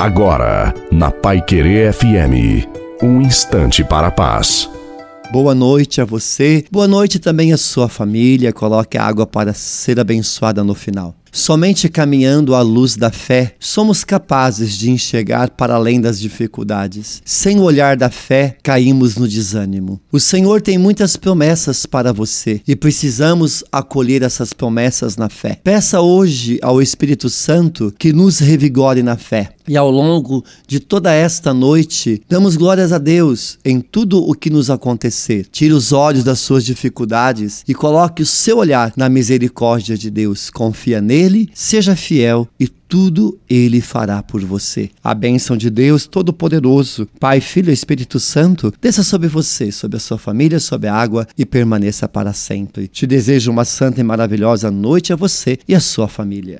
Agora, na Pai Querer FM, um instante para a paz. Boa noite a você, boa noite também à sua família. Coloque a água para ser abençoada no final. Somente caminhando à luz da fé somos capazes de enxergar para além das dificuldades. Sem o olhar da fé, caímos no desânimo. O Senhor tem muitas promessas para você e precisamos acolher essas promessas na fé. Peça hoje ao Espírito Santo que nos revigore na fé. E ao longo de toda esta noite, damos glórias a Deus em tudo o que nos acontecer. Tire os olhos das suas dificuldades e coloque o seu olhar na misericórdia de Deus. Confia nele ele, seja fiel e tudo ele fará por você. A bênção de Deus Todo-Poderoso, Pai, Filho e Espírito Santo, desça sobre você, sobre a sua família, sobre a água e permaneça para sempre. Te desejo uma santa e maravilhosa noite a você e a sua família.